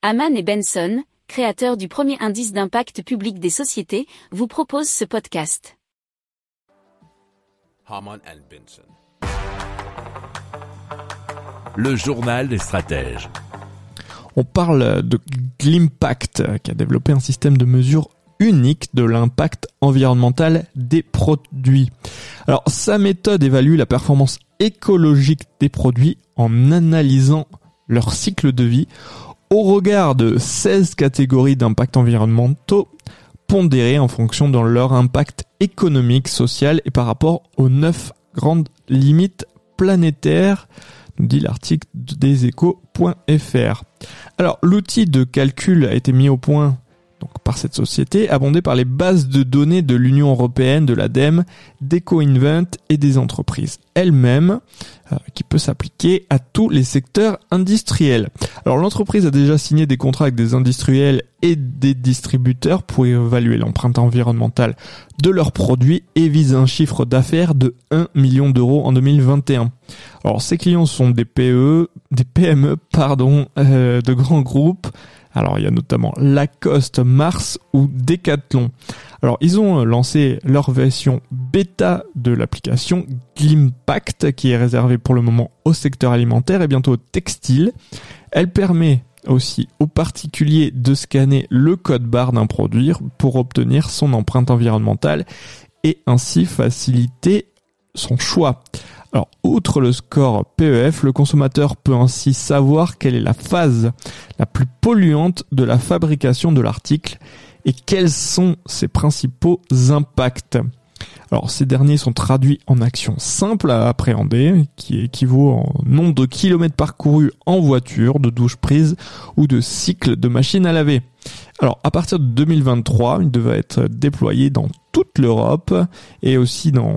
Haman et Benson, créateurs du premier indice d'impact public des sociétés, vous proposent ce podcast. Haman and Benson. Le journal des stratèges. On parle de Glimpact, qui a développé un système de mesure unique de l'impact environnemental des produits. Alors, sa méthode évalue la performance écologique des produits en analysant leur cycle de vie au regard de 16 catégories d'impact environnementaux pondérées en fonction de leur impact économique, social et par rapport aux 9 grandes limites planétaires, nous dit l'article des échos.fr. Alors, l'outil de calcul a été mis au point par cette société, abondée par les bases de données de l'Union européenne, de l'ADEME, d'EcoInvent et des entreprises elles-mêmes, euh, qui peut s'appliquer à tous les secteurs industriels. Alors l'entreprise a déjà signé des contrats avec des industriels et des distributeurs pour évaluer l'empreinte environnementale de leurs produits et vise un chiffre d'affaires de 1 million d'euros en 2021. Alors ces clients sont des PE, des PME, pardon, euh, de grands groupes, alors il y a notamment Lacoste, Mars ou Decathlon. Alors ils ont lancé leur version bêta de l'application Glimpact qui est réservée pour le moment au secteur alimentaire et bientôt au textile. Elle permet aussi aux particuliers de scanner le code barre d'un produit pour obtenir son empreinte environnementale et ainsi faciliter son choix. Alors, outre le score PEF, le consommateur peut ainsi savoir quelle est la phase la plus polluante de la fabrication de l'article et quels sont ses principaux impacts. Alors, ces derniers sont traduits en actions simples à appréhender, qui équivaut en nombre de kilomètres parcourus en voiture, de douche prise ou de cycle de machine à laver. Alors, à partir de 2023, il devrait être déployé dans toute l'Europe et aussi dans